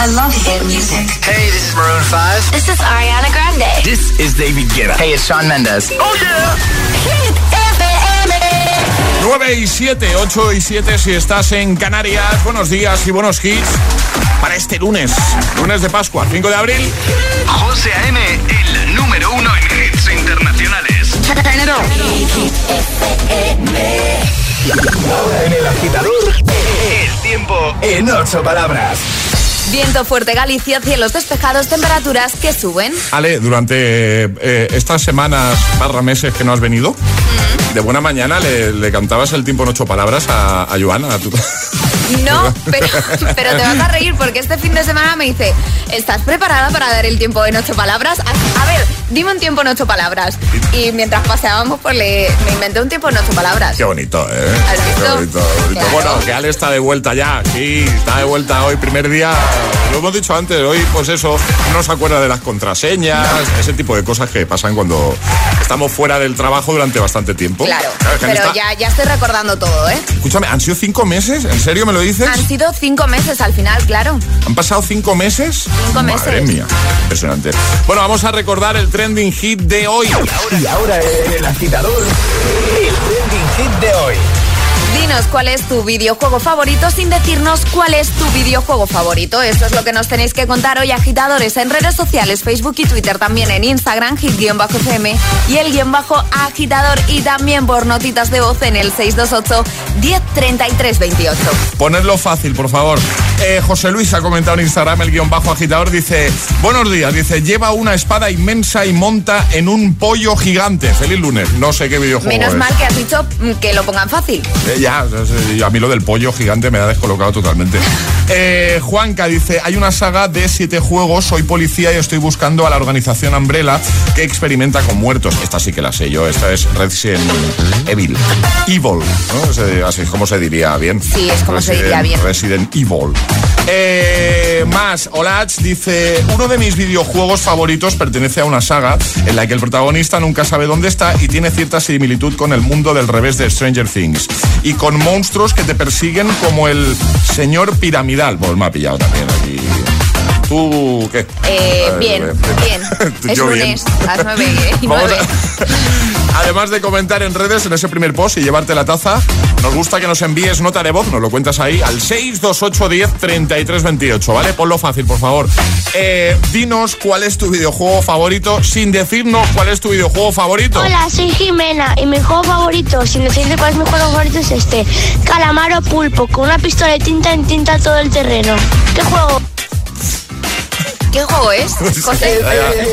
I love hit music. Hey, this is Maroon 5. This is Ariana Grande. This is David Guetta. Hey, it's Shawn Mendes. Oh yeah. Hit FM. 9 y 7, 8 y 7 si estás en Canarias. Buenos días y buenos hits para este lunes, lunes de Pascua, 5 de abril. José A.M., el número uno en hits internacionales. Ahora en el agitador, El tiempo en ocho palabras. Viento fuerte Galicia, cielos despejados, temperaturas que suben. Ale, durante eh, estas semanas barra meses que no has venido, de buena mañana le, le cantabas el tiempo en ocho palabras a, a Joana, a tu... No, pero, pero te vas a reír porque este fin de semana me dice, ¿estás preparada para dar el tiempo en ocho palabras? A, a ver, dime un tiempo en ocho palabras. Y mientras paseábamos, pues le, me inventé un tiempo en ocho palabras. Qué bonito, ¿eh? ¿Has visto? Qué bonito, qué bonito. Claro. Bueno, que Ale está de vuelta ya. Sí, está de vuelta hoy, primer día. Lo hemos dicho antes, hoy, pues eso, no se acuerda de las contraseñas, ese tipo de cosas que pasan cuando estamos fuera del trabajo durante bastante tiempo. Claro, pero ya, ya estoy recordando todo, ¿eh? Escúchame, ¿han sido cinco meses? ¿En serio me lo dices? Han sido cinco meses al final, claro. ¿Han pasado cinco meses? Cinco Madre meses. mía, impresionante. Bueno, vamos a recordar el trending hit de hoy. Y ahora en el agitador, el trending hit de hoy. Dinos cuál es tu videojuego favorito sin decirnos cuál es tu videojuego favorito. Eso es lo que nos tenéis que contar hoy, agitadores, en redes sociales, Facebook y Twitter, también en Instagram, hit-fm y el guion bajo agitador y también por notitas de voz en el 628 103328. Ponedlo fácil, por favor. Eh, José Luis ha comentado en Instagram el guion bajo agitador. Dice: Buenos días. Dice: Lleva una espada inmensa y monta en un pollo gigante. Feliz lunes. No sé qué videojuego Menos es. mal que has dicho mm, que lo pongan fácil. Eh, ya, a mí lo del pollo gigante me ha descolocado totalmente. Eh, Juanca dice, hay una saga de siete juegos, soy policía y estoy buscando a la organización Umbrella que experimenta con muertos. Esta sí que la sé yo, esta es Resident Evil. Evil, ¿no? Así es como se diría bien. Sí, es como se diría bien. Resident Evil. Eh, más, Olach dice, uno de mis videojuegos favoritos pertenece a una saga en la que el protagonista nunca sabe dónde está y tiene cierta similitud con el mundo del revés de Stranger Things. Y con monstruos que te persiguen como el señor piramidal. Pues me ha pillado también aquí. ¿Tú qué? Eh, Eh, bien, bien. Es yo bien. lunes, a las nueve y Vamos nueve. a- Además de comentar en redes en ese primer post y llevarte la taza, nos gusta que nos envíes nota de voz, nos lo cuentas ahí al 62810 3328, ¿vale? Ponlo fácil, por favor. Eh, dinos cuál es tu videojuego favorito sin decirnos cuál es tu videojuego favorito. Hola, soy Jimena y mi juego favorito, sin decirte cuál es mi juego favorito, es este. Calamaro pulpo, con una pistola de tinta en tinta todo el terreno. ¿Qué juego? ¿Qué juego es? José.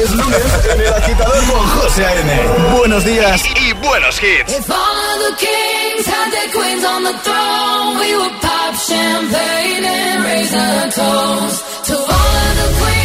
Es lunes en el agitador con José A.M. Buenos días. y buenos hits. If all of the kings had their queens on the throne, we would pop champagne and raise a toast to all of the queens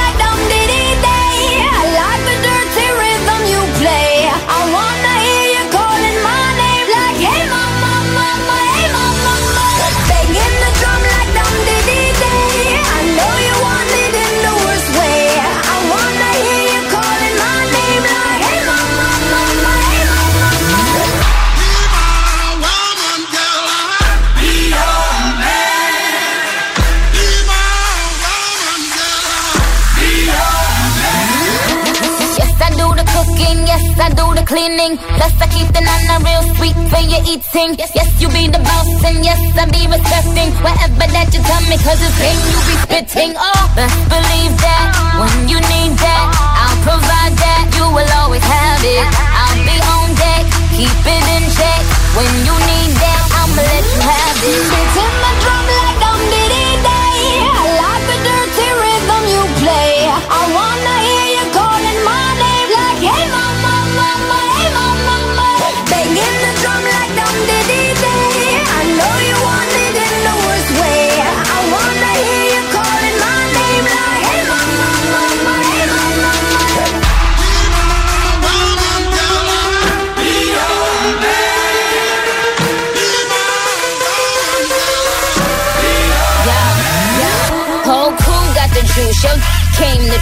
cleaning. Plus, I keep the nana real sweet for your eating. Yes, yes, you be the boss, and yes, I be respecting whatever that you tell me, cause it's game you be spitting. Oh, best believe that when you need that,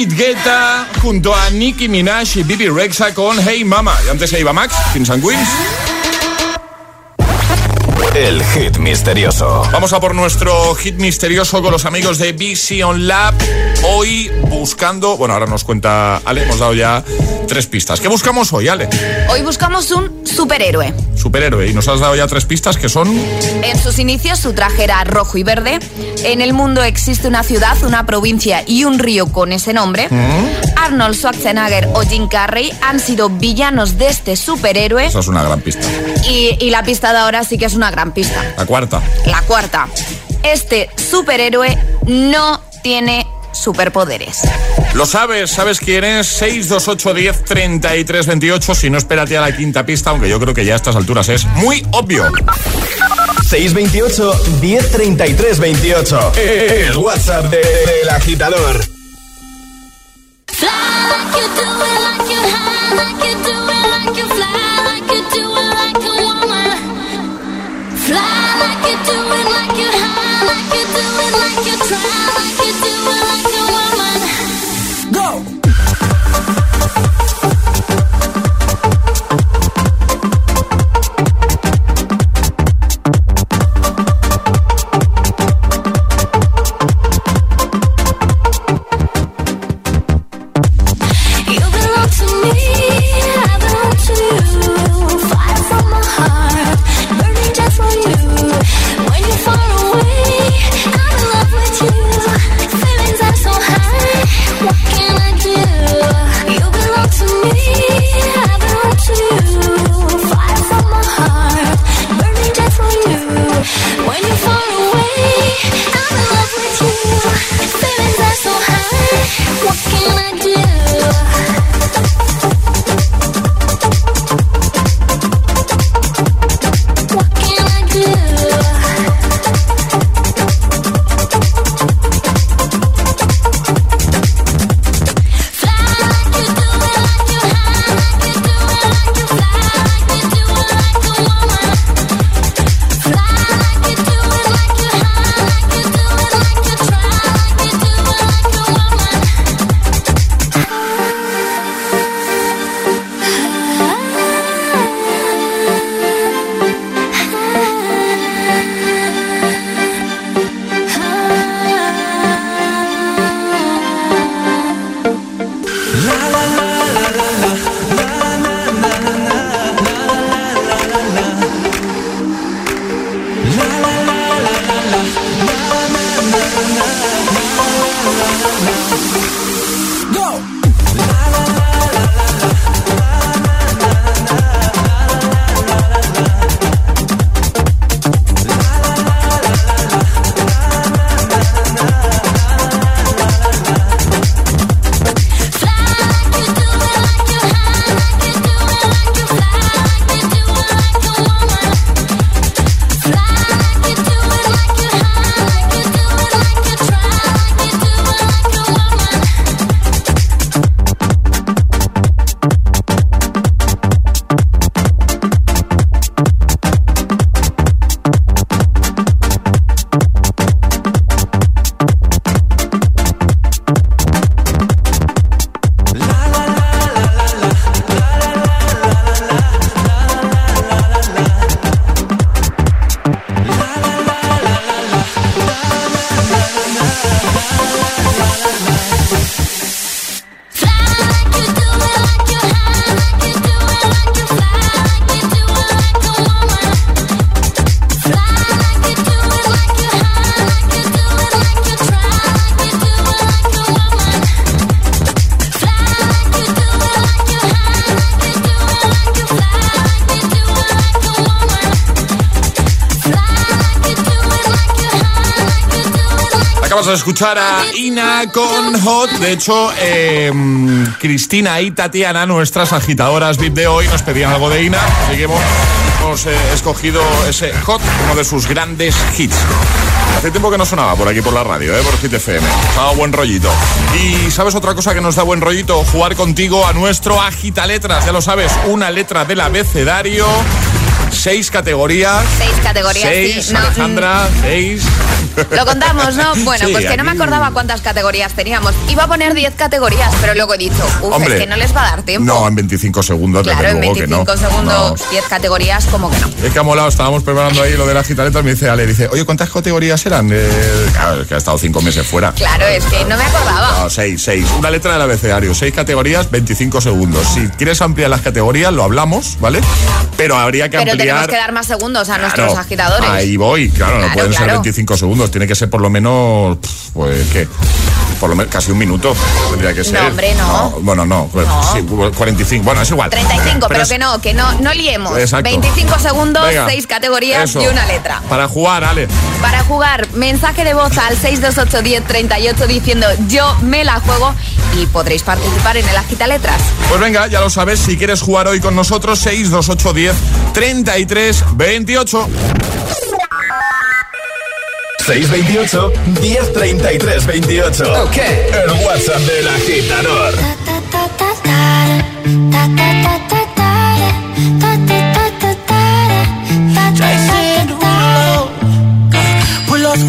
David Guetta junto a Nicki Minaj y Bibi Rexa con Hey Mama. Y antes se iba Max, Kings and Queens. El hit misterioso. Vamos a por nuestro hit misterioso con los amigos de Vision Lab. Hoy buscando, bueno, ahora nos cuenta Ale, hemos dado ya tres pistas. ¿Qué buscamos hoy, Ale? Hoy buscamos un superhéroe. Superhéroe. Y nos has dado ya tres pistas que son... En sus inicios su traje era rojo y verde. En el mundo existe una ciudad, una provincia y un río con ese nombre. Arnold Schwarzenegger o Jim Carrey han sido villanos de este superhéroe. Esa es una gran pista. Y, y la pista de ahora sí que es una gran pista. La cuarta. La cuarta. Este superhéroe no tiene superpoderes. ¿Lo sabes? ¿Sabes quién es? 628 10 33 28. Si no, espérate a la quinta pista, aunque yo creo que ya a estas alturas es muy obvio. 628 1033 28. El WhatsApp de- del agitador. Fly like you do it like you you try a escuchar a Ina con Hot. De hecho, em, Cristina y Tatiana, nuestras agitadoras VIP de hoy, nos pedían algo de Ina. Así que hemos, eh, escogido ese Hot, uno de sus grandes hits. Hace tiempo que no sonaba por aquí por la radio, ¿eh? por Hit FM. Estaba buen rollito. Y ¿sabes otra cosa que nos da buen rollito? Jugar contigo a nuestro Agita Letras. Ya lo sabes, una letra del abecedario seis categorías. Seis categorías, seis, sí. No, Alejandra, seis. Lo contamos, ¿no? Bueno, Sí, pues que no me acordaba cuántas categorías teníamos. Iba a poner 10 categorías, pero luego he dicho, uff, Hombre, es que no les va a dar tiempo. No, en 25 segundos, claro, desde en luego 25 que no. segundos, 10 categorías, como que no. Es que ha molado, estábamos preparando ahí lo de la gitaleta, me dice Ale, dice, oye, ¿cuántas categorías eran? Eh, claro, es que ha estado cinco meses fuera. Claro, es que no me acordaba. No, seis, seis. Una letra del abecedario, seis categorías, 25 segundos. Si quieres ampliar las categorías, lo hablamos, ¿vale? Pero habría que Pero tenemos ampliar. que dar más segundos a Claro, nuestros agitadores. Ahí voy, claro, no Claro, pueden ser claro. 25 segundos, tiene que ser por lo menos, pues, ¿qué? Por lo menos casi un minuto tendría que ser. hombre, no. bueno, no, pues, No. sí, 45, bueno, es igual. 35, pero, es- que no, que no, no liemos. Exacto. 25 segundos, Venga, 6 categorías eso. y una letra. Para jugar, Ale. Para jugar, mensaje de voz al 628 10 38 diciendo yo me la juego y podréis participar en el Agita Letras. Pues venga, ya lo sabes, si quieres jugar hoy con nosotros, 62810 33 28. 628 1033 28. Ok. El WhatsApp del agitador.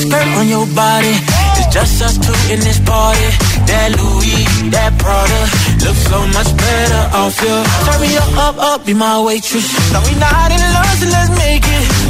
Skirt on your body. It's just us two in this party. That Louis, that Prada, looks so much better off you. Turn me up, up, up, be my waitress. Now we not in love, so let's make it.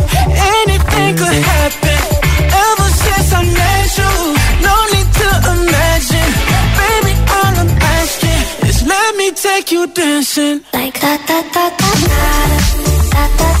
anything could happen. Ever since I met you, no need to imagine. Baby, all I'm asking is let me take you dancing. Like da da da da da da da.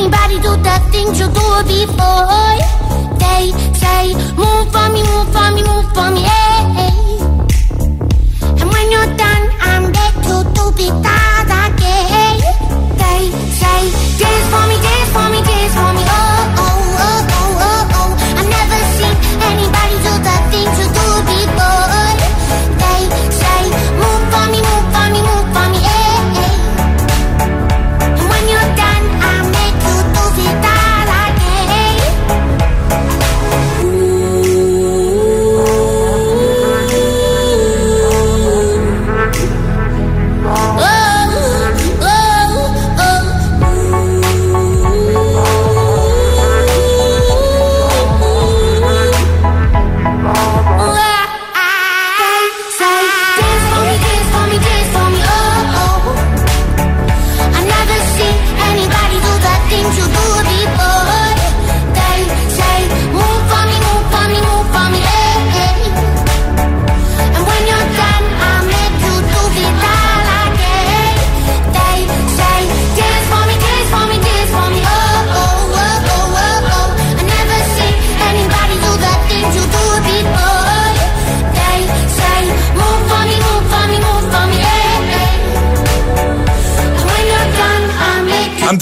Anybody do the things you do it before? They say, move for me, move for me, move for me, hey. And when you're done, I'm there to do it again. They say, dance for me,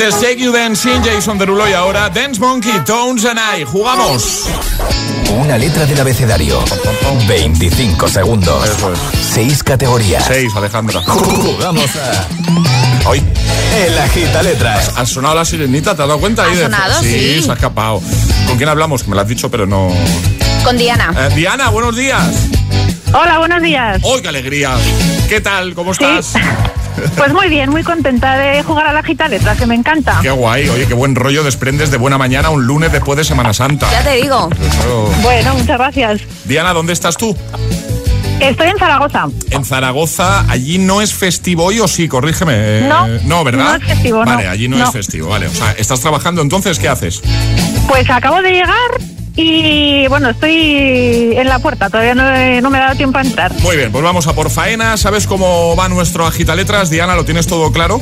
Antes Take You Dancing, Jason Derulo y ahora Dance Monkey, Tones and I. ¡Jugamos! Una letra del abecedario. 25 segundos. Eso es. 6 categorías. Seis, Alejandra. Jugamos a Hoy El Agita Letras. ha sonado la sirenita, ¿te has dado cuenta? ahí ¿Ha de- sonado? Sí, Sí. se ha escapado. ¿Con quién hablamos? Que me lo has dicho, pero no... Con Diana. Eh, Diana, buenos días. Hola, buenos días. ¡Oh, qué alegría! ¿Qué tal? ¿Cómo Sí. Pues muy bien, muy contenta de jugar a la gita letra, que me encanta. Qué guay. Oye, qué buen rollo desprendes de buena mañana un lunes después de Semana Santa. Ya te digo. Eso- Bueno, muchas gracias. Diana, ¿dónde estás tú? Estoy en Zaragoza. En Zaragoza, allí no es festivo hoy o sí, corrígeme. Eh, No, no, ¿verdad? no es festivo, no. Vale, allí no, No. es festivo, vale. O sea, ¿estás trabajando entonces? ¿Qué haces? Pues acabo de llegar y bueno, estoy en la puerta, todavía no, he- no me he dado tiempo a entrar. Muy bien, pues vamos a por faena. ¿Sabes cómo va nuestro agitaletras? Diana, ¿lo tienes todo claro?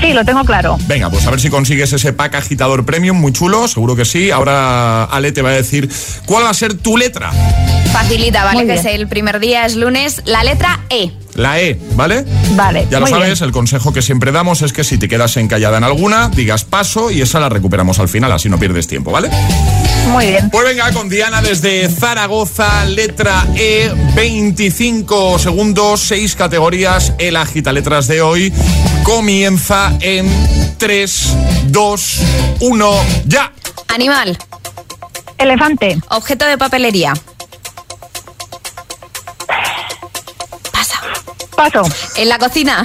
Sí, lo tengo claro. Venga, pues a ver si consigues ese pack agitador premium, muy chulo, seguro que sí. Ahora Ale te va a decir cuál va a ser tu letra. Facilita, ¿vale? Que es el primer día, es lunes. La letra E. La E, ¿vale? Vale, Ya lo muy sabes, bien. el consejo que siempre damos es que si te quedas encallada en alguna, digas paso y esa la recuperamos al final, así no pierdes tiempo, ¿vale? Muy bien. Pues venga, con Diana desde Zaragoza, letra E, 25 segundos, 6 categorías. El agita letras de hoy comienza en 3, 2, 1, ya. Animal. Elefante, Objeto de papelería. Paso. En la cocina.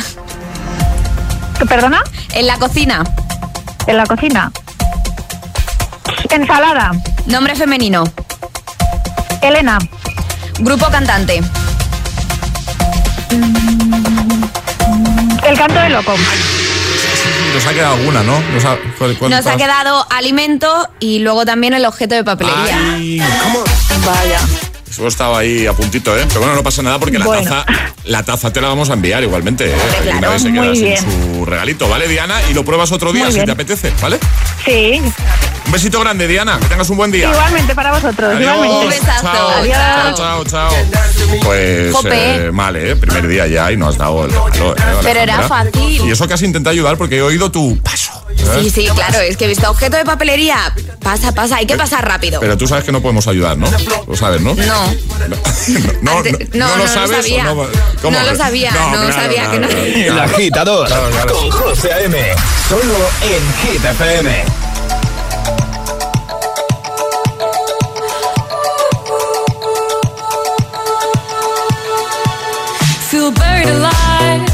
¿Perdona? En la cocina. En la cocina. Ensalada, Nombre femenino. Elena, Grupo cantante. el canto de loco. Nos ha quedado alguna, ¿no? Nos ha. Nos ha quedado alimento y luego también el objeto de papelería. Ay, Vaya. Eso estaba ahí a puntito, ¿eh? Pero bueno, no pasa nada porque la Bueno. taza la taza te la vamos a enviar igualmente, ¿eh? claro, Una vez se queda sin su regalito, ¿vale, Diana? Y lo pruebas otro día Muy si bien. te apetece, ¿vale? Sí, Un besito grande, Diana. Que tengas un buen día. igualmente para vosotros. Adiós. Igualmente. Un besazo. Chao, Adiós. chao, chao, chao. Pues eh, mal, ¿eh? Primer día ya y no has dado el regalo, ¿eh, Pero era fácil. Y eso que has intentado ayudar porque he oído tu paso. ¿Eh? Sí, sí, claro, es que he visto objeto de papelería. Pasa, pasa, hay que pasar rápido. Pero tú sabes que no podemos ayudar, ¿no? Lo sabes, ¿no? No. No, no, no, lo no lo sabes. o sabía. No, ¿Cómo? No lo sabía, no claro, sabía que no. claro, El claro. Agitador. Claro, claro. Con José A.M. Solo en Hit FM. Feel buried alive.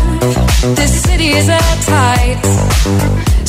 This city is at tight.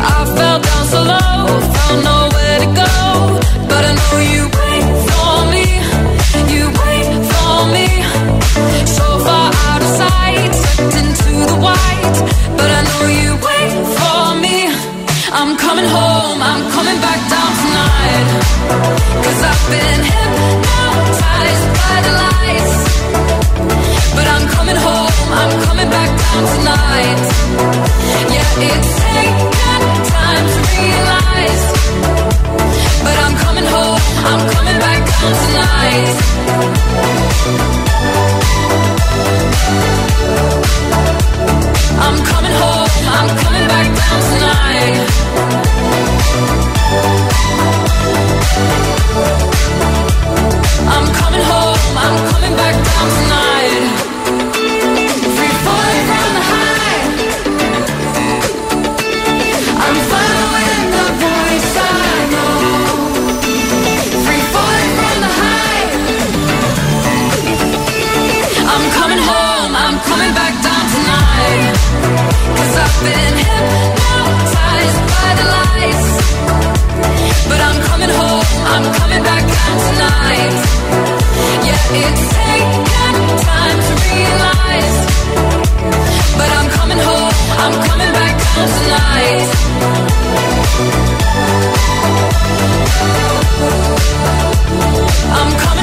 I fell down so low, found nowhere I'm coming home, I'm coming back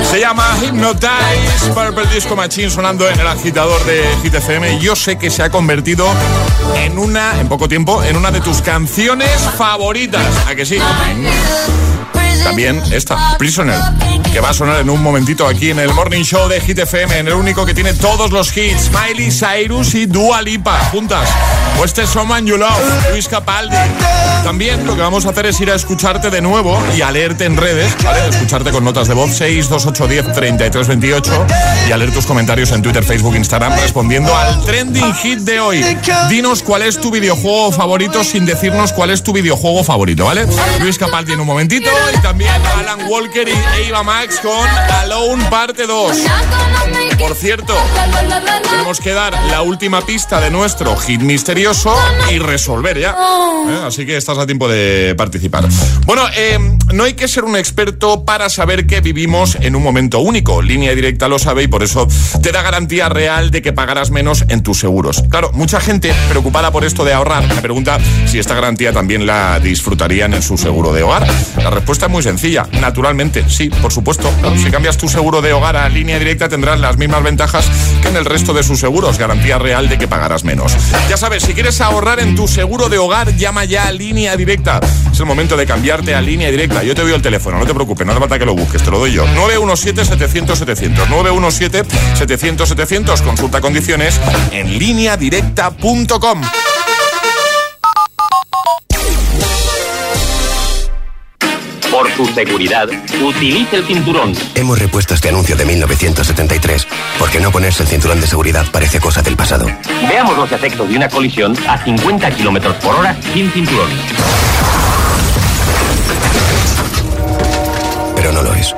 home. llama Hypnotize. Purple Disco Machine sonando en el agitador de Hit FM. Yo sé que se ha convertido en una, en poco tiempo, en una de tus canciones favoritas. ¿A que sí? También esta, Prisoner, que va a sonar en un momentito aquí en el Morning Show de Hit FM, en el único que tiene todos los hits, Miley Cyrus y Dua Lipa, juntas. O este es Someone You Love, Luis Capaldi. También lo que vamos a hacer es ir a escucharte de nuevo y a leerte en redes. Escucharte con notas de voz 6, 2, 8, 10, 33, 28 y a leer tus comentarios en Twitter, Facebook, Instagram respondiendo al trending hit de hoy. Dinos cuál es tu videojuego favorito sin decirnos cuál es tu videojuego favorito, ¿vale? Luis Capaldi en un momentito y también Alan Walker y Eva Max con Alone parte 2. Por cierto, tenemos que dar la última pista de nuestro hit misterioso y resolver ya. ¿Eh? Así que estás a tiempo de participar. Bueno, eh, no hay que ser un experto para saber que vivimos en un momento único. Línea directa lo sabe y por eso te da garantía real de que pagarás menos en tus seguros. Claro, mucha gente preocupada por esto de ahorrar me pregunta si esta garantía también la disfrutarían en su seguro de hogar. La respuesta es muy sencilla. Naturalmente, sí, por supuesto. si cambias tu seguro de hogar a línea directa tendrás las mismas ventajas que en el resto de sus seguros. Garantía real de que pagarás menos. Ya sabes, si quieres ahorrar en tu seguro de hogar, llama ya a línea directa. Es el momento de cambiarte a línea directa. Yo te doy el teléfono, no te preocupes, no hace falta que lo busques, te lo doy yo. 917-700-700. 917-700-700. Consulta condiciones en directa.com. Tu seguridad, utilice el cinturón. Hemos repuesto este anuncio de 1973, porque no ponerse el cinturón de seguridad parece cosa del pasado. Veamos los efectos de una colisión a 50 kilómetros por hora sin cinturón. Pero no lo es.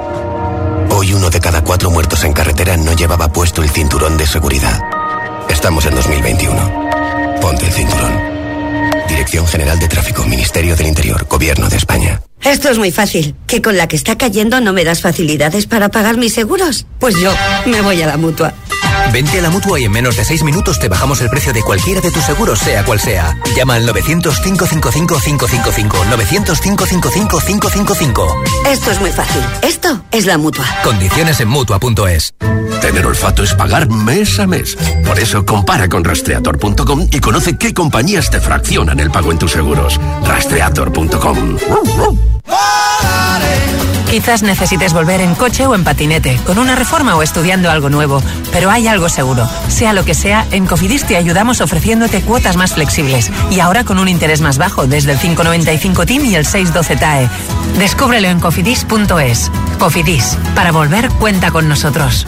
Hoy uno de cada cuatro muertos en carretera no llevaba puesto el cinturón de seguridad. Estamos en 2021. Ponte el cinturón. Dirección General de Tráfico, Ministerio del Interior, Gobierno de España. Esto es muy fácil. ¿Que con la que está cayendo no me das facilidades para pagar mis seguros? Pues yo me voy a la mutua. Vente a la mutua y en menos de seis minutos te bajamos el precio de cualquiera de tus seguros, sea cual sea. Llama al 900-555-555. 900-555-555. Esto es muy fácil. Esto es la mutua. Condiciones en mutua.es. Tener olfato es pagar mes a mes. Por eso compara con rastreator.com y conoce qué compañías te fraccionan el pago en tus seguros. Rastreator.com. Quizás necesites volver en coche o en patinete, con una reforma o estudiando algo nuevo, pero hay algo seguro. Sea lo que sea, en Cofidis te ayudamos ofreciéndote cuotas más flexibles y ahora con un interés más bajo desde el 595 TIM y el 612 TAE. Descúbrelo en cofidis.es. Cofidis, para volver cuenta con nosotros.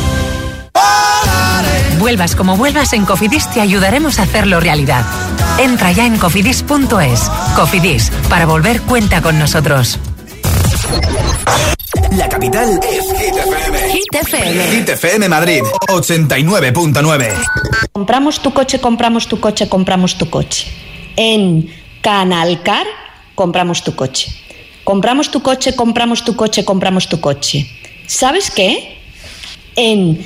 Vuelvas como vuelvas, en Cofidis te ayudaremos a hacerlo realidad. Entra ya en cofidis.es. Cofidis, para volver cuenta con nosotros. La capital es Hit FM. Hit FM. Hit FM Madrid, 89.9. Compramos tu coche, compramos tu coche, compramos tu coche. En Canalcar, compramos tu coche. Compramos tu coche, compramos tu coche, compramos tu coche. ¿Sabes qué? En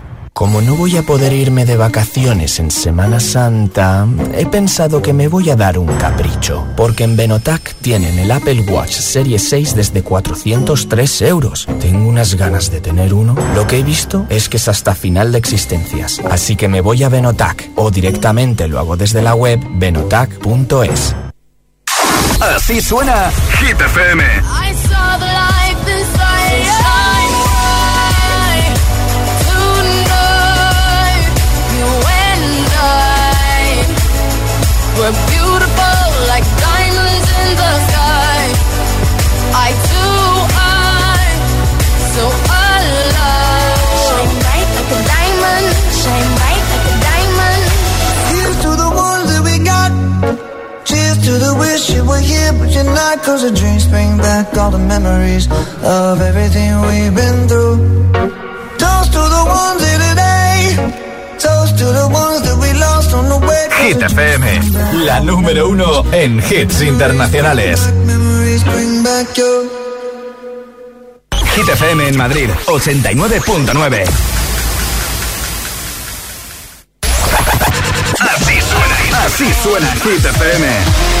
Como no voy a poder irme de vacaciones en Semana Santa, he pensado que me voy a dar un capricho, porque en Benotac tienen el Apple Watch Serie 6 desde 403 euros. Tengo unas ganas de tener uno. Lo que he visto es que es hasta final de existencias, así que me voy a Benotac o directamente lo hago desde la web benotac.es. Así suena Hit FM. Cause the dreams bring back all the memories of everything we've been through. Toast to the ones here today. Toast to the ones that we lost on the way. Hit FM, la número uno en hits internacionales. Memories bring back your. Hit FM en Madrid, 89.9. Así suena, así suena Hit FM.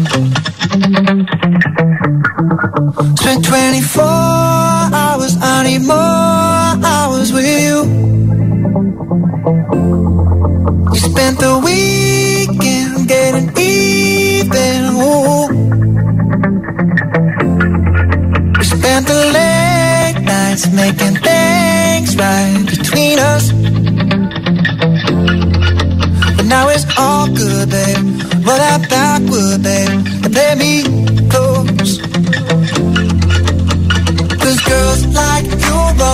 Spent 24 hours, I need more hours with you. We spent the weekend getting even. Ooh. We spent the late nights making things right between us. But now it's all good, babe. Roll that backward, babe, and play me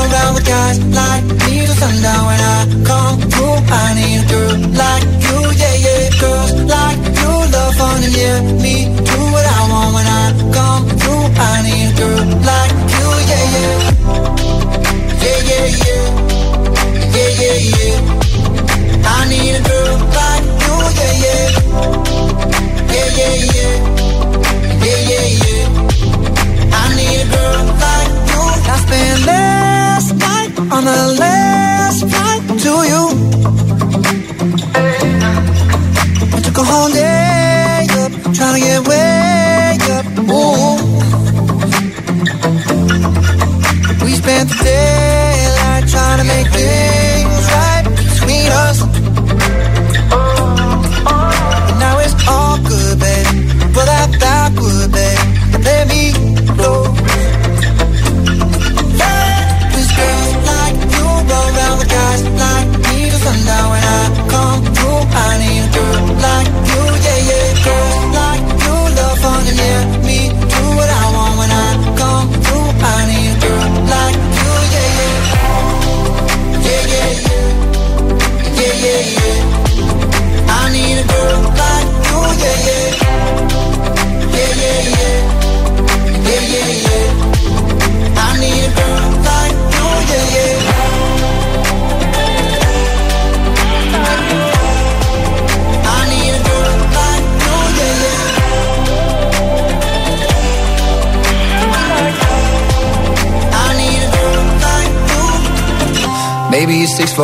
around with guys like me till sundown when I come through. I need a girl like you, yeah, yeah. Girls like you love fun and yeah, me do what I want when I come through. I need a girl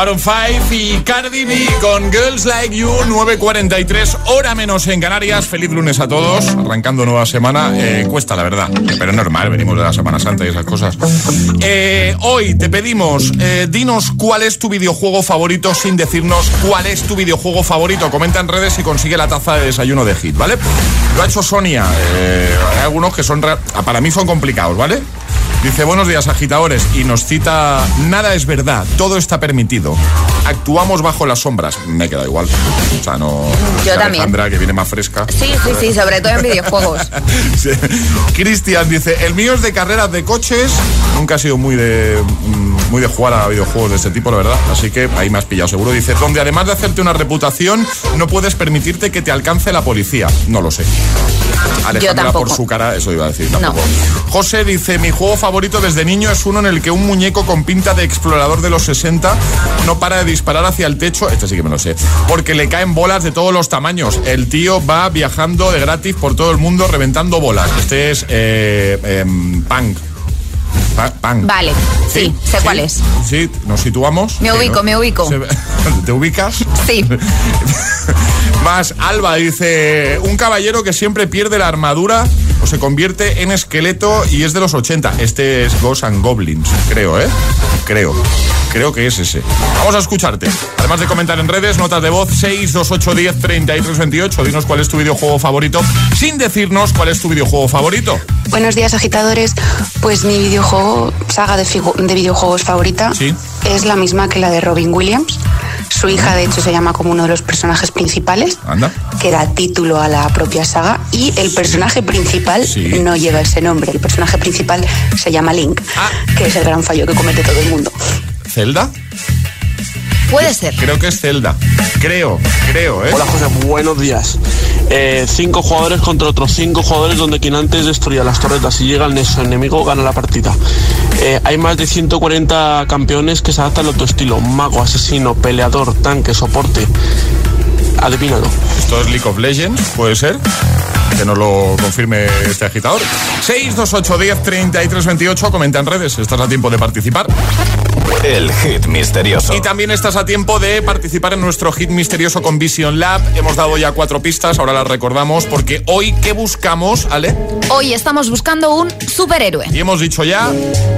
Maroon 5 y Cardi B con Girls Like You 9.43, hora menos en Canarias. Feliz lunes a todos, arrancando nueva semana. Eh, cuesta, la verdad, pero es normal, venimos de la Semana Santa y esas cosas. Eh, hoy te pedimos, eh, dinos cuál es tu videojuego favorito sin decirnos cuál es tu videojuego favorito. Comenta en redes y consigue la taza de desayuno de Hit, ¿vale? Lo ha hecho Sonia. Hay algunos que son, para mí son complicados, ¿vale? Dice, buenos días, agitadores. Y nos cita, nada es verdad, todo está permitido. Actuamos bajo las sombras. Me queda igual. O sea, no... Yo también. Alejandra, que viene más fresca. Sí, sí, sí, sobre todo en videojuegos. Sí. Cristian dice, el mío es de carreras de coches. Nunca ha sido muy de mm, muy de jugar a videojuegos de este tipo, la verdad. Así que ahí me has pillado seguro. Dice, donde además de hacerte una reputación, no puedes permitirte que te alcance la policía. No lo sé. Alejandra tampoco. por su cara, eso iba a decir. Tampoco. José dice, mi juego favorito desde niño es uno en el que un muñeco con pinta de explorador de los 60 no para de disparar hacia el techo. Este sí que me lo sé. Porque le caen bolas de todos los tamaños. El tío va viajando de gratis por todo el mundo reventando bolas. Este es eh, em, Punk. Pa- Punk. Vale, sí, sé cuál es. Sí, nos situamos. Me ubico, me ubico. ¿Te ubicas? Sí. Más, Alba dice, un caballero que siempre pierde la armadura o se convierte en esqueleto y es de los 80. Este es Ghosts and Goblins, creo, ¿eh? Creo. Creo que es ese. Vamos a escucharte. Además de comentar en redes, notas de voz 62810 3328. Dinos cuál es tu videojuego favorito sin decirnos cuál es tu videojuego favorito. Buenos días, agitadores. Pues mi videojuego, saga de, de videojuegos favorita, Sí. es la misma que la de Robin Williams. Su hija, de hecho, se llama como uno de los personajes principales, Anda. que da título a la propia saga. Y el personaje principal no lleva ese nombre. El personaje principal se llama Link, que es el gran fallo que comete todo el mundo. ¿Zelda? Puede ser. Creo que es Zelda. Creo, creo, ¿eh? Hola José, buenos días. Eh, cinco jugadores contra otros cinco jugadores donde quien antes destruya las torretas y llega al nexo enemigo gana la partida. Eh, hay más de 140 campeones que se adaptan a tu estilo. Mago, asesino, peleador, tanque, soporte. Adivínalo. Esto es League of Legends, puede ser. Que nos lo confirme este agitador. 628 10 33 28. Comenta en redes. Estás a tiempo de participar. El hit misterioso. Y también estás a tiempo de participar en nuestro hit misterioso con Vision Lab. Hemos dado ya cuatro pistas, ahora las recordamos, porque hoy, ¿qué buscamos, Ale? Hoy estamos buscando un superhéroe. Y hemos dicho ya.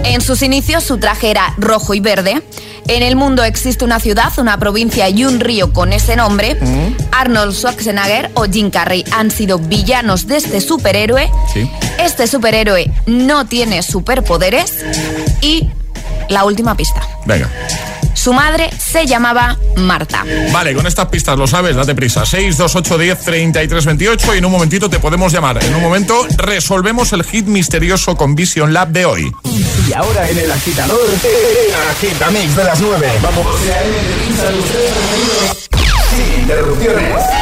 En sus inicios su traje era rojo y verde. En el mundo existe una ciudad, una provincia y un río con ese nombre. Arnold Schwarzenegger o Jim Carrey han sido villanos de este superhéroe. Sí. Este superhéroe no tiene superpoderes. Y la última pista. Venga. Su madre se llamaba Marta. Vale, con estas pistas lo sabes, date prisa. 628 10 33 28 y en un momentito te podemos llamar. En un momento resolvemos el hit misterioso con Vision Lab de hoy. Y ahora en el agitador, el agitamix de las 9. Vamos. Sin interrupciones.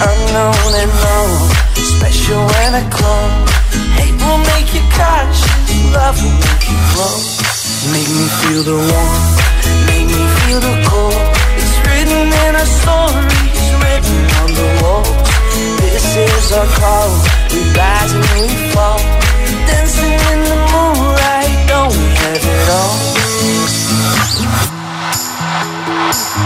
Unknown and known Special when I clone. Hate will make you cautious Love will make you grow Make me feel the warmth Make me feel the cold. It's written in our stories Written on the walls This is our call We rise and we fall. Dancing in the moonlight Don't we have it all? Música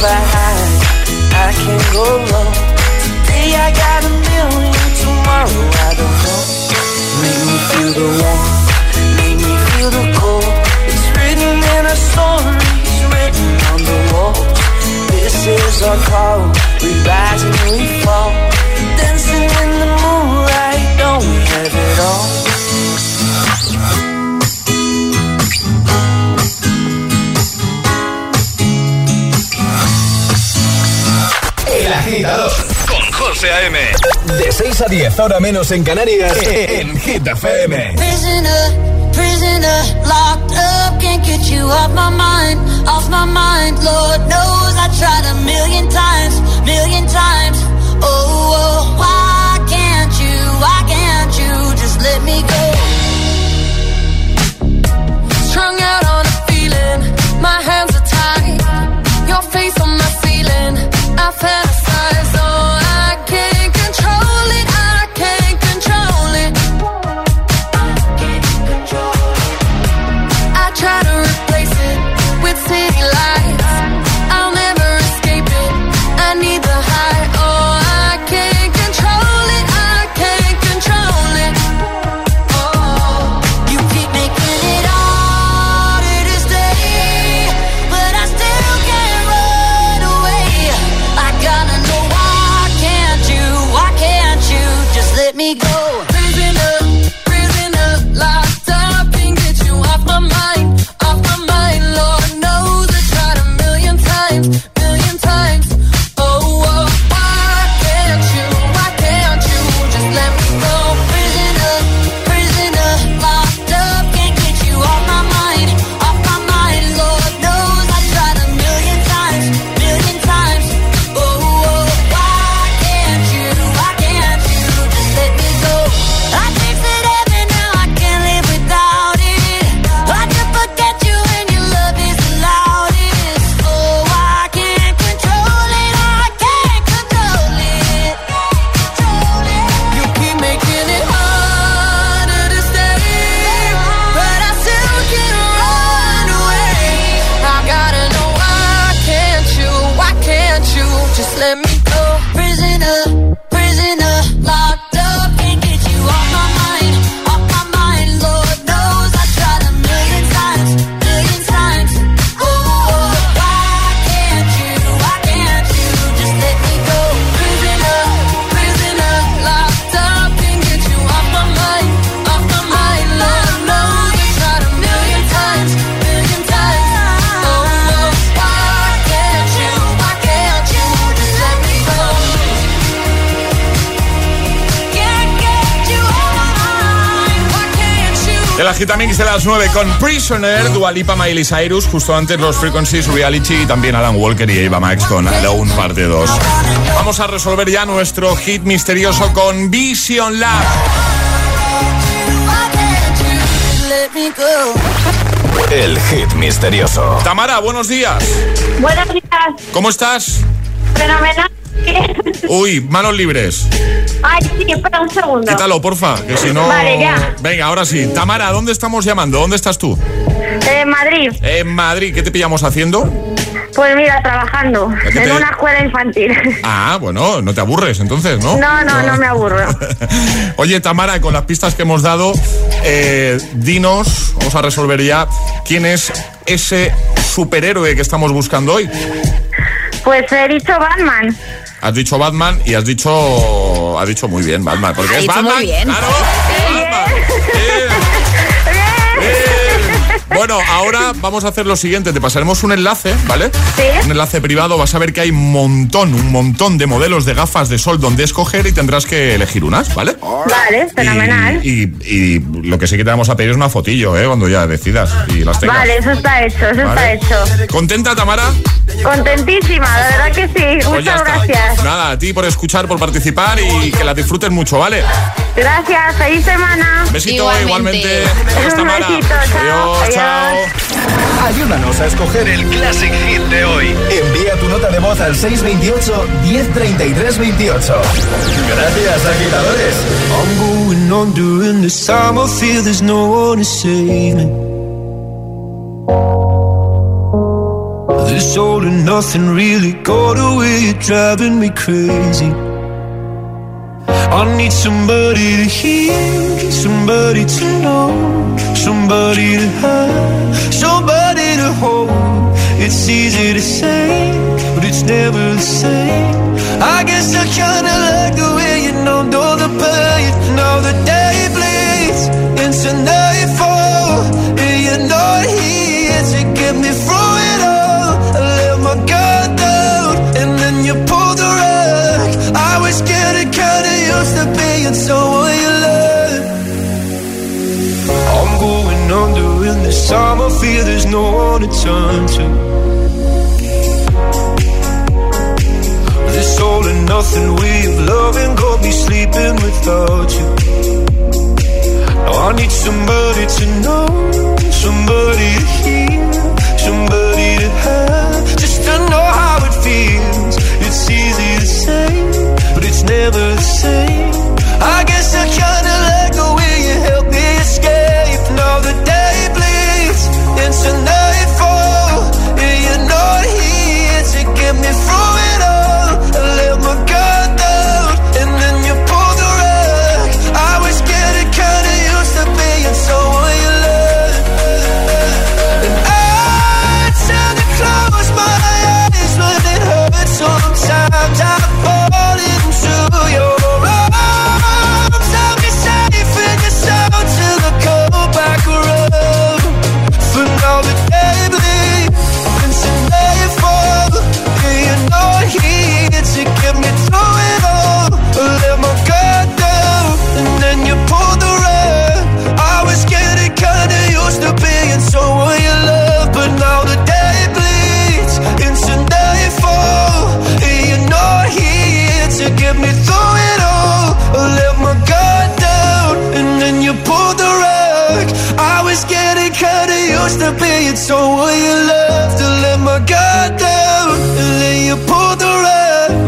I can fly high, I can go low. 6 a 10, ahora menos en Canarias, en Hit FM. Prisoner, prisoner, locked up, can't get you off my mind, off my mind. Lord knows I tried a million times, million times. Oh, oh, why can't you, why can't you just let me go? Strung out on a feeling, my hands are tied, your face on my ceiling. I fantasize, las 9 con Prisoner, Dualipa Miley Cyrus, justo antes los Frequencies Reality y también Alan Walker y Eva Max con Alone parte 2. Vamos a resolver ya nuestro hit misterioso con Vision Lab. El hit misterioso. Tamara, buenos días. Buenos días. ¿Cómo estás? Fenomenal. Uy, manos libres. Ay, sí, espera un segundo. Quítalo, porfa, que si no... Vale, ya. Venga, ahora sí. Tamara, ¿dónde estamos llamando? ¿Dónde estás tú? Eh, Madrid. En Madrid. ¿Qué te pillamos haciendo? Pues mira, trabajando ¿A qué en te- una escuela infantil. Ah, bueno, no te aburres entonces, ¿no? No, no, no me aburro. Oye, Tamara, con las pistas que hemos dado, eh, dinos, vamos a resolver ya, quién es ese superhéroe que estamos buscando hoy. Pues he dicho Batman. Has dicho Batman y has dicho. Has dicho muy bien, Batman. Porque es Batman. muy bien. Claro, Batman. Bueno, ahora vamos a hacer lo siguiente. Te pasaremos un enlace, ¿vale? Un enlace privado. Vas a ver que hay un montón, un montón de modelos de gafas de sol donde escoger y tendrás que elegir unas, ¿vale? Vale, fenomenal. Y, y- y lo que sí que te vamos a pedir es una fotillo, ¿eh? Cuando ya decidas y las tengas. Vale, eso está hecho, eso Vale. está hecho. ¿Contenta, Tamara? Contentísima, de verdad que sí. Pues ya Muchas está. gracias. Nada, a ti por escuchar, por participar y que la disfrutes mucho, ¿vale? Gracias, feliz semana. Besito igualmente. Adiós, Un Tamara. besito, chao. Adiós, chao. Ayúdanos a escoger el Classic Hit de hoy. Envía tu nota de voz al 628 1033 28. Gracias, agitadores. I'm going on during this time. I feel there's no one to save me. This all and nothing really got away, you're driving me crazy. I need somebody to hear, somebody to know, somebody to have, somebody to hold. It's easy to say, but it's never the same. I guess I kinda like the way you know, know the pain. Now the day bleeds into nightfall, and you're not here to get me through it all. I let my guard down, and then you pulled the rug. I was kinda used to being you love. I'm going under in this time. I feel there's no one to turn to. This all and nothing way of loving got me sleeping without you. Now I need somebody to know, somebody to hear, somebody to have, just to know how it feels. I guess I kinda being someone you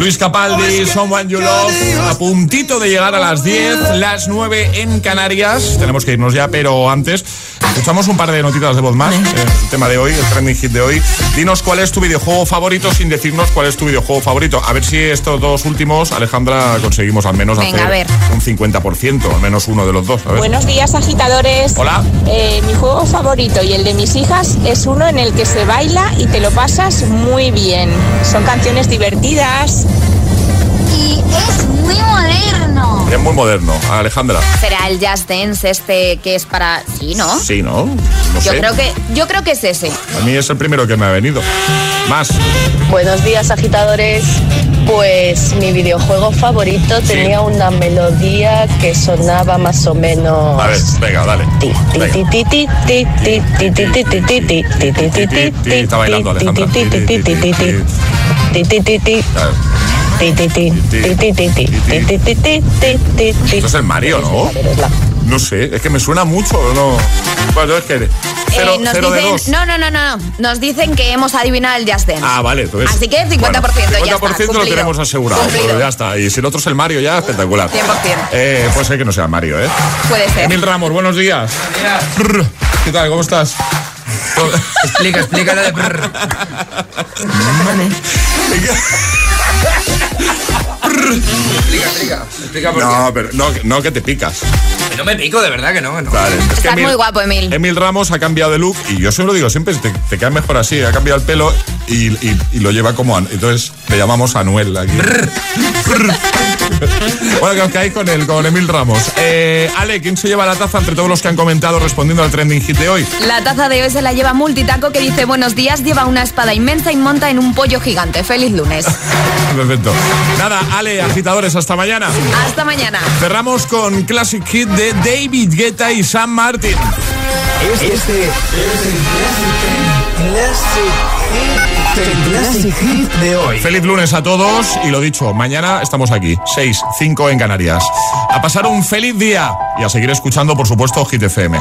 Luis Capaldi, Someone You Love, a puntito de llegar a las 10, las 9 en Canarias. Tenemos que irnos ya, pero antes escuchamos un par de notitas de voz más. eh, El tema de hoy, el trending hit de hoy. Dinos cuál es tu videojuego favorito sin decirnos cuál es tu videojuego favorito. A ver si estos dos últimos, Alejandra, conseguimos al menos Venga, hacer a ver. un 50%, al menos uno de los dos. a ver. Buenos días, agitadores. Hola. Eh, mi juego favorito y el de mis hijas es uno en el que se baila y te lo pasas muy bien. Son canciones divertidas. Y es muy moderno. Es muy moderno, Alejandra. ¿Será el Just Dance este que es para... Sí, ¿no? Sí, ¿no? No Yo sé. creo que yo creo que es ese. A mí es el primero que me ha venido. Más. Buenos días, agitadores. Pues mi videojuego favorito tenía una melodía que sonaba más o menos. A ver, venga, dale. Está bailando Alejandra. Esto es el Mario, ¿no? No sé, es que me suena mucho, ¿no? Bueno, es que cero, Eh, nos cero de dicen, dos. no, no, no, no, no. Nos dicen que hemos adivinado el Just Dance. Ah, vale, entonces. Así que 50% ya está, 50% lo cumplido. tenemos asegurado, Cumplido. pero ya está. Y si el otro es el Mario, ya espectacular. 100%. Eh, puede ser que no sea Mario, ¿eh? Puede ser. Emil Ramos, buenos días. Brr. ¿Qué tal? ¿Cómo estás? Explica, explica lo de. Explica, explica. Explica por No, pero no, no que te picas. No me pico, de verdad que no. que no. Vale. Es que Estás muy guapo, Emil. Emil Ramos ha cambiado de look y yo siempre lo digo, siempre te, te queda mejor así. Ha cambiado el pelo y, y- y lo lleva como. An- Entonces le llamamos Anuel aquí. bueno, que os caéis con, el, con Emil Ramos. Eh, Ale, ¿quién se lleva la taza entre todos los que han comentado respondiendo al trending hit de hoy? La taza de hoy se la lleva Multitaco que dice buenos días, lleva una espada inmensa y monta en un pollo gigante. Feliz lunes. Perfecto. Nada, Ale, agitadores, hasta mañana. Hasta mañana. Cerramos con Classic Hit de David Guetta y Sam Martin. Este es el Classic Hit de hoy. Feliz lunes a todos y lo dicho, mañana estamos aquí, 6, 5 en Canarias. A pasar un feliz día y a seguir escuchando, por supuesto, Hit FM.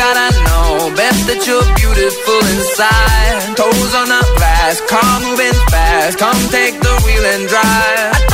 gotta know. best that you're beautiful inside. Toes on the glass, car moving fast. Come take the wheel and drive.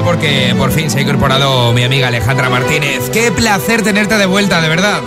Porque por fin se ha incorporado mi amiga Alejandra Martínez. Qué placer tenerte de vuelta, de verdad.